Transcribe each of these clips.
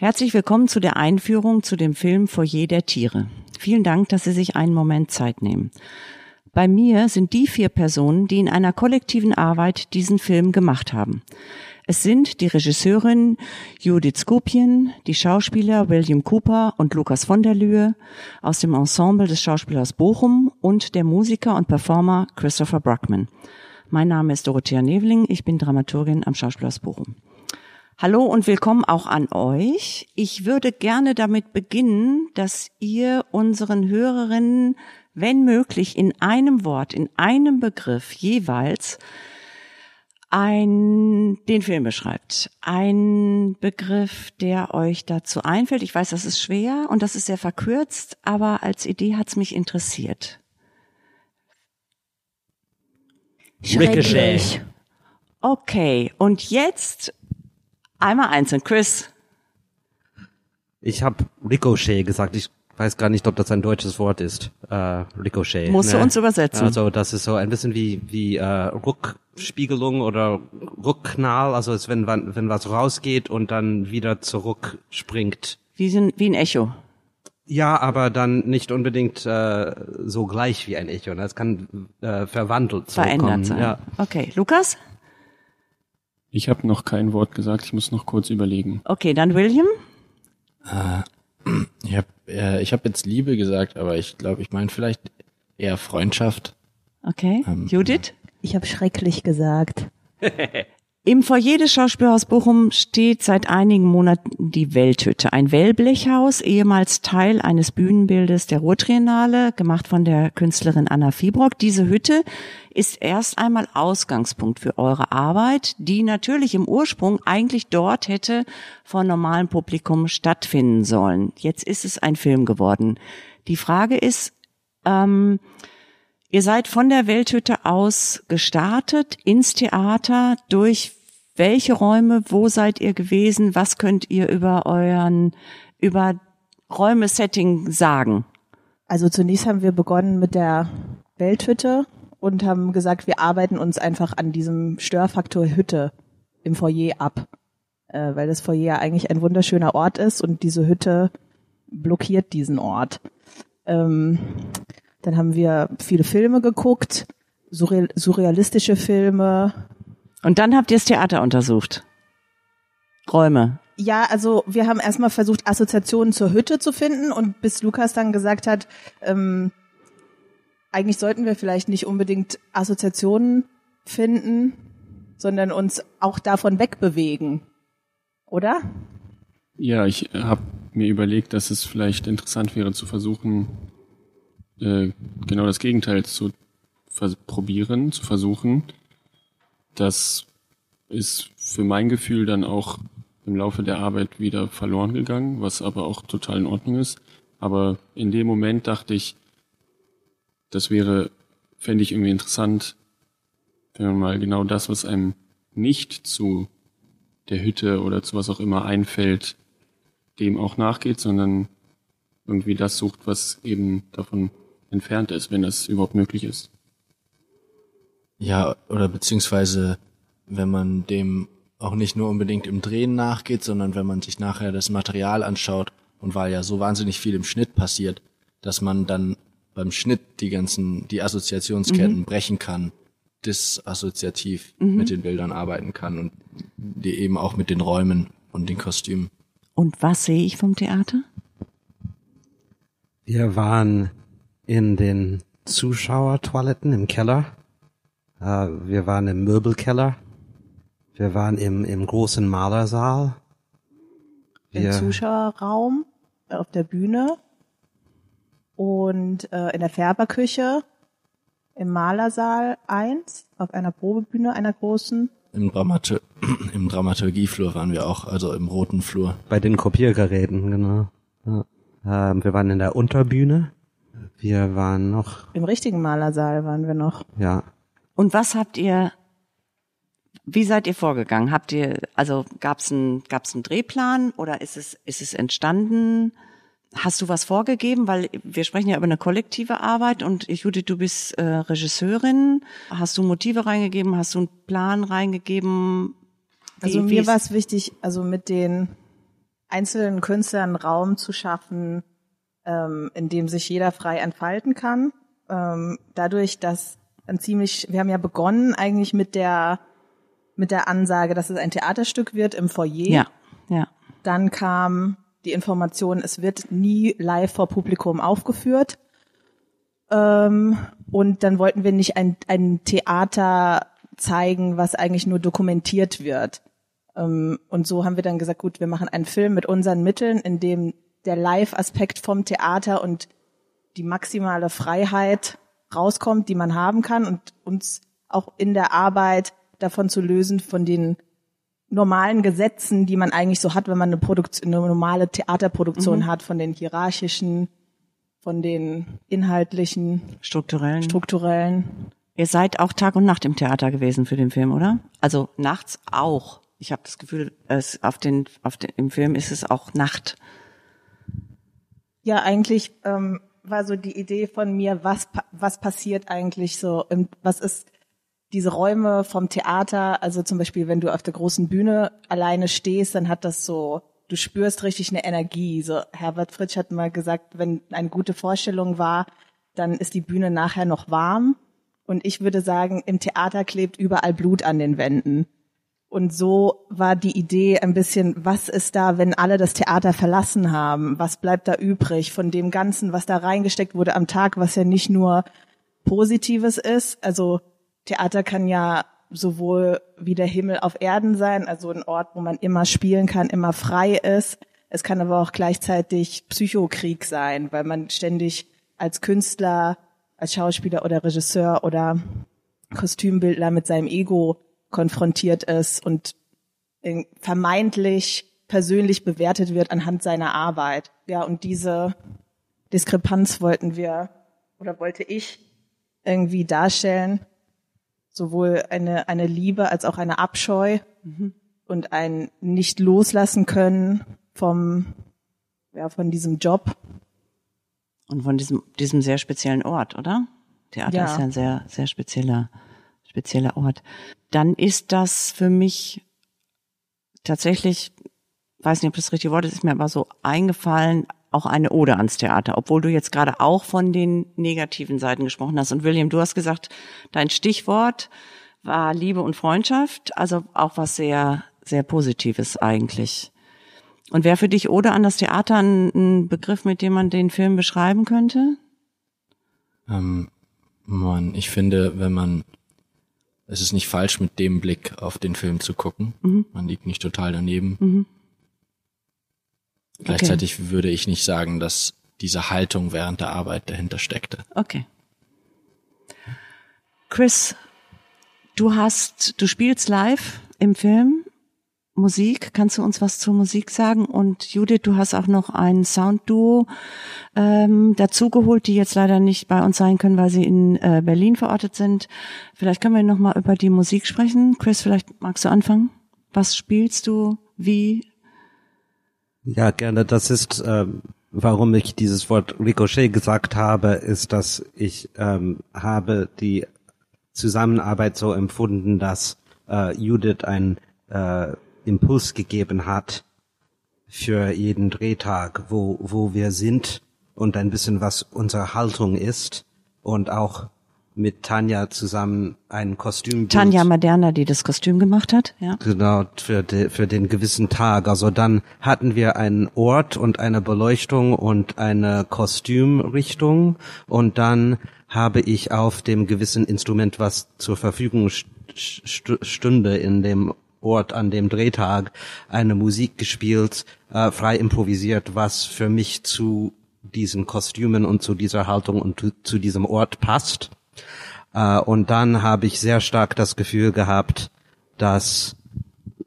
Herzlich willkommen zu der Einführung zu dem Film Foyer der Tiere. Vielen Dank, dass Sie sich einen Moment Zeit nehmen. Bei mir sind die vier Personen, die in einer kollektiven Arbeit diesen Film gemacht haben. Es sind die Regisseurin Judith Skopien, die Schauspieler William Cooper und Lukas von der Lühe aus dem Ensemble des Schauspielers Bochum und der Musiker und Performer Christopher Bruckman. Mein Name ist Dorothea Nevling, ich bin Dramaturgin am Schauspielhaus Bochum. Hallo und willkommen auch an euch. Ich würde gerne damit beginnen, dass ihr unseren Hörerinnen, wenn möglich, in einem Wort, in einem Begriff jeweils ein, den Film beschreibt. Ein Begriff, der euch dazu einfällt. Ich weiß, das ist schwer und das ist sehr verkürzt, aber als Idee hat es mich interessiert. Ricochet. Okay, und jetzt Einmal einzeln. Chris. Ich habe Ricochet gesagt. Ich weiß gar nicht, ob das ein deutsches Wort ist. Äh, Ricochet. Musst ne? du uns übersetzen. Also das ist so ein bisschen wie wie äh, Rückspiegelung oder Rückknall. Also es wenn wenn was rausgeht und dann wieder zurückspringt. Wie, sind, wie ein Echo. Ja, aber dann nicht unbedingt äh, so gleich wie ein Echo. Es kann äh, verwandelt Verändert sein. Ja. Okay, Lukas? Ich habe noch kein Wort gesagt, ich muss noch kurz überlegen. Okay, dann William? Äh, ich habe äh, ich hab jetzt Liebe gesagt, aber ich glaube, ich meine vielleicht eher Freundschaft. Okay, ähm, Judith? Ich habe schrecklich gesagt. Im Foyer des Schauspielhaus Bochum steht seit einigen Monaten die Welthütte, ein Wellblechhaus, ehemals Teil eines Bühnenbildes der Ruhrtriennale, gemacht von der Künstlerin Anna Fiebrock. Diese Hütte ist erst einmal Ausgangspunkt für eure Arbeit, die natürlich im Ursprung eigentlich dort hätte vor normalem Publikum stattfinden sollen. Jetzt ist es ein Film geworden. Die Frage ist, ähm, Ihr seid von der Welthütte aus gestartet ins Theater. Durch welche Räume? Wo seid ihr gewesen? Was könnt ihr über euren, über Räume-Setting sagen? Also zunächst haben wir begonnen mit der Welthütte und haben gesagt, wir arbeiten uns einfach an diesem Störfaktor Hütte im Foyer ab. Äh, weil das Foyer ja eigentlich ein wunderschöner Ort ist und diese Hütte blockiert diesen Ort. Ähm, dann haben wir viele Filme geguckt, surreal, surrealistische Filme. Und dann habt ihr das Theater untersucht. Räume. Ja, also wir haben erstmal versucht, Assoziationen zur Hütte zu finden und bis Lukas dann gesagt hat, ähm, eigentlich sollten wir vielleicht nicht unbedingt Assoziationen finden, sondern uns auch davon wegbewegen. Oder? Ja, ich habe mir überlegt, dass es vielleicht interessant wäre zu versuchen, äh, genau das Gegenteil zu probieren, zu versuchen. Das ist für mein Gefühl dann auch im Laufe der Arbeit wieder verloren gegangen, was aber auch total in Ordnung ist. Aber in dem Moment dachte ich, das wäre, fände ich irgendwie interessant, wenn man mal genau das, was einem nicht zu der Hütte oder zu was auch immer einfällt, dem auch nachgeht, sondern irgendwie das sucht, was eben davon entfernt ist, wenn das überhaupt möglich ist. Ja, oder beziehungsweise, wenn man dem auch nicht nur unbedingt im Drehen nachgeht, sondern wenn man sich nachher das Material anschaut und weil ja so wahnsinnig viel im Schnitt passiert, dass man dann beim Schnitt die ganzen, die Assoziationsketten mhm. brechen kann, disassoziativ mhm. mit den Bildern arbeiten kann und die eben auch mit den Räumen und den Kostümen. Und was sehe ich vom Theater? Wir waren in den Zuschauertoiletten im Keller. Äh, wir waren im Möbelkeller. Wir waren im, im großen Malersaal. Wir Im Zuschauerraum, auf der Bühne und äh, in der Färberküche, im Malersaal 1, auf einer Probebühne einer großen. Im, Dramatur Im Dramaturgieflur waren wir auch, also im roten Flur. Bei den Kopiergeräten, genau. Ja. Ähm, wir waren in der Unterbühne wir waren noch. Im richtigen Malersaal waren wir noch. Ja. Und was habt ihr, wie seid ihr vorgegangen? Habt ihr, also gab's ein, gab's einen Drehplan oder ist es, ist es entstanden? Hast du was vorgegeben? Weil wir sprechen ja über eine kollektive Arbeit und Judith, du bist äh, Regisseurin. Hast du Motive reingegeben? Hast du einen Plan reingegeben? Wie, also mir war es wichtig, also mit den einzelnen Künstlern Raum zu schaffen, ähm, in dem sich jeder frei entfalten kann. Ähm, dadurch, dass ein ziemlich, wir haben ja begonnen eigentlich mit der mit der Ansage, dass es ein Theaterstück wird im Foyer. Ja, ja. Dann kam die Information, es wird nie live vor Publikum aufgeführt. Ähm, und dann wollten wir nicht ein, ein Theater zeigen, was eigentlich nur dokumentiert wird. Ähm, und so haben wir dann gesagt, gut, wir machen einen Film mit unseren Mitteln, in dem der Live-Aspekt vom Theater und die maximale Freiheit rauskommt, die man haben kann und uns auch in der Arbeit davon zu lösen, von den normalen Gesetzen, die man eigentlich so hat, wenn man eine, Produktion, eine normale Theaterproduktion mhm. hat, von den hierarchischen, von den inhaltlichen, strukturellen. strukturellen. Ihr seid auch Tag und Nacht im Theater gewesen für den Film, oder? Also nachts auch. Ich habe das Gefühl, es auf den, auf den, im Film ist es auch Nacht. Ja, eigentlich ähm, war so die Idee von mir, was was passiert eigentlich so, was ist diese Räume vom Theater, also zum Beispiel, wenn du auf der großen Bühne alleine stehst, dann hat das so, du spürst richtig eine Energie. So Herbert Fritsch hat mal gesagt, wenn eine gute Vorstellung war, dann ist die Bühne nachher noch warm. Und ich würde sagen, im Theater klebt überall Blut an den Wänden. Und so war die Idee ein bisschen, was ist da, wenn alle das Theater verlassen haben? Was bleibt da übrig von dem Ganzen, was da reingesteckt wurde am Tag, was ja nicht nur Positives ist? Also Theater kann ja sowohl wie der Himmel auf Erden sein, also ein Ort, wo man immer spielen kann, immer frei ist. Es kann aber auch gleichzeitig Psychokrieg sein, weil man ständig als Künstler, als Schauspieler oder Regisseur oder Kostümbildner mit seinem Ego konfrontiert ist und vermeintlich persönlich bewertet wird anhand seiner Arbeit. Ja, und diese Diskrepanz wollten wir oder wollte ich irgendwie darstellen sowohl eine, eine Liebe als auch eine Abscheu mhm. und ein nicht loslassen können vom, ja, von diesem Job. Und von diesem, diesem sehr speziellen Ort, oder? Theater ja. ist ja ein sehr, sehr spezieller, spezieller Ort. Dann ist das für mich tatsächlich, weiß nicht, ob das richtige Wort ist, ist mir aber so eingefallen, auch eine Ode ans Theater, obwohl du jetzt gerade auch von den negativen Seiten gesprochen hast. Und William, du hast gesagt, dein Stichwort war Liebe und Freundschaft, also auch was sehr, sehr Positives eigentlich. Und wäre für dich Ode an das Theater ein, Begriff, mit dem man den Film beschreiben könnte? Ähm, man, ich finde, wenn man, es ist nicht falsch, mit dem Blick auf den Film zu gucken. Mhm. Man liegt nicht total daneben. Mhm. Gleichzeitig okay. würde ich nicht sagen, dass diese Haltung während der Arbeit dahinter steckte. Okay. Chris, du hast, du spielst live im Film Musik. Kannst du uns was zur Musik sagen? Und Judith, du hast auch noch ein Soundduo ähm, dazugeholt, die jetzt leider nicht bei uns sein können, weil sie in äh, Berlin verortet sind. Vielleicht können wir noch mal über die Musik sprechen. Chris, vielleicht magst du anfangen. Was spielst du? Wie? Ja, gerne. Das ist, ähm, warum ich dieses Wort Ricochet gesagt habe, ist, dass ich ähm, habe die Zusammenarbeit so empfunden, dass äh, Judith einen äh, Impuls gegeben hat für jeden Drehtag, wo, wo wir sind und ein bisschen was unsere Haltung ist und auch mit Tanja zusammen ein Kostüm. Tanja Maderna, die das Kostüm gemacht hat, ja. Genau, für, de, für den gewissen Tag. Also dann hatten wir einen Ort und eine Beleuchtung und eine Kostümrichtung und dann habe ich auf dem gewissen Instrument, was zur Verfügung st stünde in dem Ort an dem Drehtag, eine Musik gespielt, äh, frei improvisiert, was für mich zu diesen Kostümen und zu dieser Haltung und zu, zu diesem Ort passt. Äh, und dann habe ich sehr stark das Gefühl gehabt, dass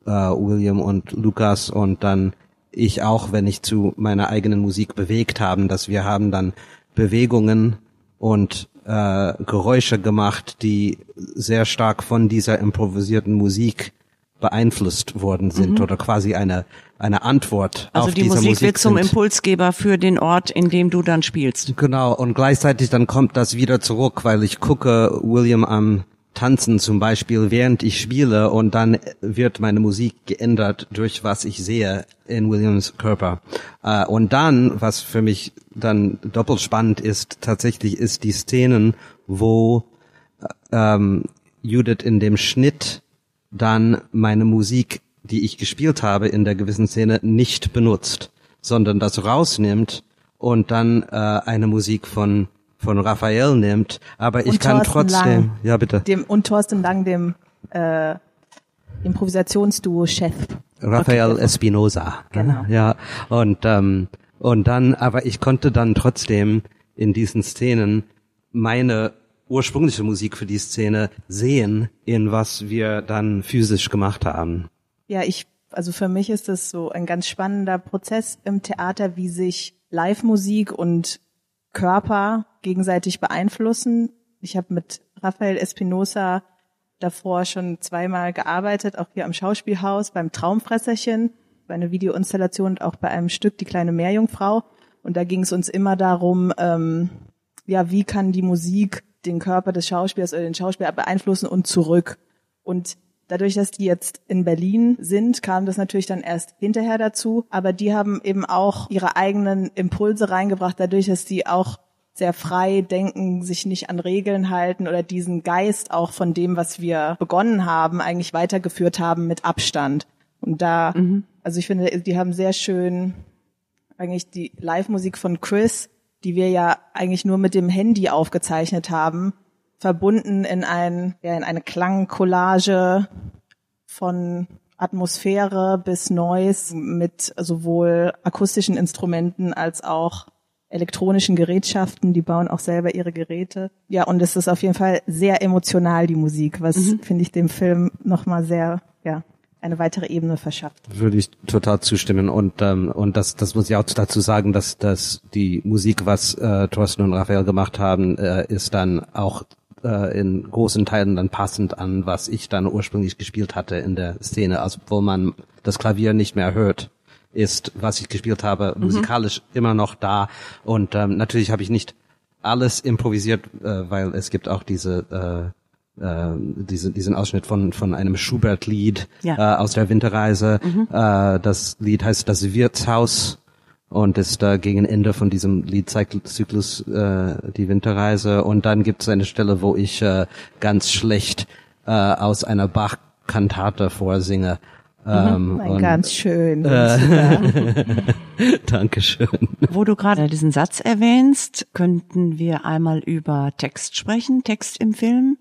äh, William und Lukas und dann ich auch, wenn ich zu meiner eigenen Musik bewegt haben, dass wir haben dann Bewegungen und äh, Geräusche gemacht, die sehr stark von dieser improvisierten Musik beeinflusst worden sind mhm. oder quasi eine eine Antwort also auf die diese Musik, Musik wird zum sind. Impulsgeber für den Ort, in dem du dann spielst. Genau und gleichzeitig dann kommt das wieder zurück, weil ich gucke William am tanzen zum Beispiel, während ich spiele und dann wird meine Musik geändert durch was ich sehe in Williams Körper. Äh, und dann, was für mich dann doppelt spannend ist, tatsächlich ist die Szenen, wo ähm, Judith in dem Schnitt dann meine Musik, die ich gespielt habe in der gewissen Szene, nicht benutzt, sondern das rausnimmt und dann äh, eine Musik von von Raphael nimmt, aber ich Und kann Thorsten trotzdem, Lang, ja bitte, Dem, und Thorsten Lang, dem äh, Improvisationsduo-Chef. Raphael Okay. Espinosa, Genau. ja und ähm, und dann, aber ich konnte dann trotzdem in diesen Szenen meine ursprüngliche Musik für die Szene sehen, in was wir dann physisch gemacht haben. Ja, ich, also für mich ist das so ein ganz spannender Prozess im Theater, wie sich Live-Musik und Körper gegenseitig beeinflussen. Ich habe mit Raphael Espinosa davor schon zweimal gearbeitet, auch hier am Schauspielhaus beim Traumfresserchen, bei einer Videoinstallation und auch bei einem Stück Die kleine Meerjungfrau. Und da ging es uns immer darum, ähm, ja, wie kann die Musik den Körper des Schauspielers oder den Schauspieler beeinflussen und zurück. Und dadurch, dass die jetzt in Berlin sind, kam das natürlich dann erst hinterher dazu. Aber die haben eben auch ihre eigenen Impulse reingebracht, dadurch, dass die auch sehr frei denken, sich nicht an Regeln halten oder diesen Geist auch von dem, was wir begonnen haben, eigentlich weitergeführt haben mit Abstand. Und da, also ich finde, die haben sehr schön eigentlich die Live-Musik von Chris, die wir ja eigentlich nur mit dem Handy aufgezeichnet haben, verbunden in ein, ja, in eine Klangcollage von Atmosphäre bis Noise mit sowohl akustischen Instrumenten als auch elektronischen Gerätschaften, die bauen auch selber ihre Geräte. Ja, und es ist auf jeden Fall sehr emotional, die Musik, was, finde ich, dem Film nochmal sehr, ja, eine weitere Ebene verschafft. Würde ich total zustimmen und ähm, und das das muss ich auch dazu sagen, dass dass die Musik, was äh, Thorsten und Raphael gemacht haben, äh, ist dann auch äh, in großen Teilen dann passend an, was ich dann ursprünglich gespielt hatte in der Szene, also wo man das Klavier nicht mehr hört ist, was ich gespielt habe, musikalisch immer noch da. Und ähm, natürlich habe ich nicht alles improvisiert, äh, weil es gibt auch diese äh, äh, diese, diesen Ausschnitt von von einem Schubert-Lied Ja. äh, aus der Winterreise. Äh, das Lied heißt Das Wirtshaus und ist da gegen Ende von diesem Liedzyklus äh, die Winterreise. Und dann gibt es eine Stelle, wo ich äh, ganz schlecht äh, aus einer Bach-Kantate vorsinge. Ähm, Ein und- ganz schön. Dankeschön. Wo du gerade diesen Satz erwähnst, könnten wir einmal über Text sprechen, Text im Film.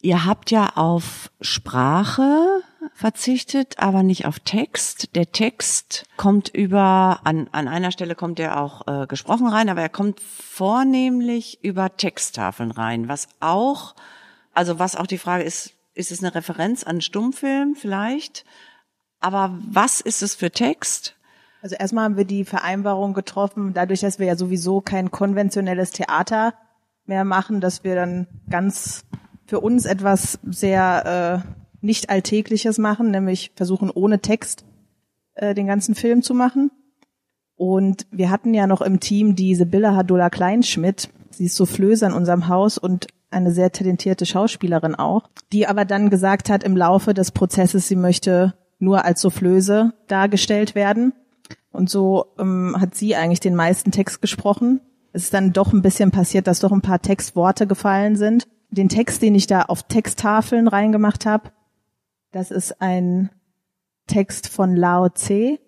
Ihr habt ja auf Sprache verzichtet, aber nicht auf Text. Der Text kommt über, an, an einer Stelle kommt er auch äh, gesprochen rein, aber er kommt vornehmlich über Texttafeln rein, was auch, also was auch die Frage ist, ist es eine Referenz an einen Stummfilm vielleicht? Aber was ist es für Text? Also erstmal haben wir die Vereinbarung getroffen, dadurch, dass wir ja sowieso kein konventionelles Theater mehr machen, dass wir dann ganz für uns etwas sehr äh, nicht Alltägliches machen, nämlich versuchen ohne Text äh, den ganzen Film zu machen. Und wir hatten ja noch im Team die Sibylle Hadula Kleinschmidt. Sie ist Soufflöse in unserem Haus und eine sehr talentierte Schauspielerin auch, die aber dann gesagt hat im Laufe des Prozesses, sie möchte nur als Soufflöse dargestellt werden. Und so ähm, hat sie eigentlich den meisten Text gesprochen. Es ist dann doch ein bisschen passiert, dass doch ein paar Textworte gefallen sind. Den Text, den ich da auf Texttafeln reingemacht habe, das ist ein Text von Lao Tse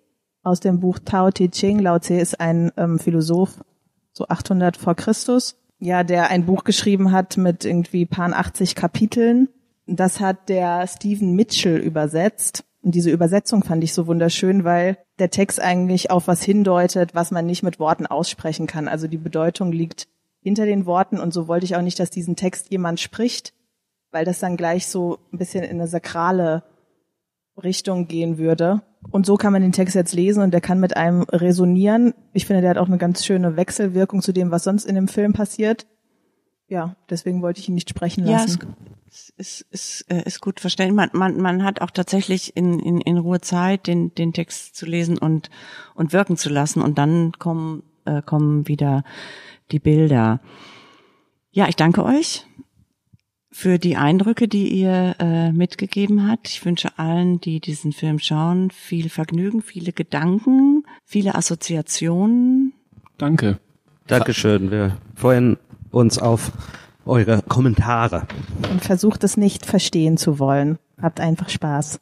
aus dem Buch Tao Te Ching. Lao Tse ist ein ähm, Philosoph, so 800 vor Christus, ja, der ein Buch geschrieben hat mit irgendwie paar 80 Kapiteln. Das hat der Stephen Mitchell übersetzt. Und diese Übersetzung fand ich so wunderschön, weil der Text eigentlich auf was hindeutet, was man nicht mit Worten aussprechen kann. Also die Bedeutung liegt hinter den Worten und so wollte ich auch nicht, dass diesen Text jemand spricht, weil das dann gleich so ein bisschen in eine sakrale Richtung gehen würde. Und so kann man den Text jetzt lesen und der kann mit einem resonieren. Ich finde, der hat auch eine ganz schöne Wechselwirkung zu dem, was sonst in dem Film passiert. Ja, deswegen wollte ich ihn nicht sprechen Ja, lassen. es ist, ist, äh, ist gut verständlich. Man, man, man hat auch tatsächlich in, in, in Ruhe Zeit, den, den Text zu lesen und, und wirken zu lassen. Und dann kommen, äh, kommen wieder die Bilder. Ja, ich danke euch. für die Eindrücke, die ihr äh, mitgegeben habt. Ich wünsche allen, die diesen Film schauen, viel Vergnügen, viele Gedanken, viele Assoziationen. Danke. Dankeschön. Wir freuen uns auf eure Kommentare. Und versucht es nicht verstehen zu wollen. Habt einfach Spaß.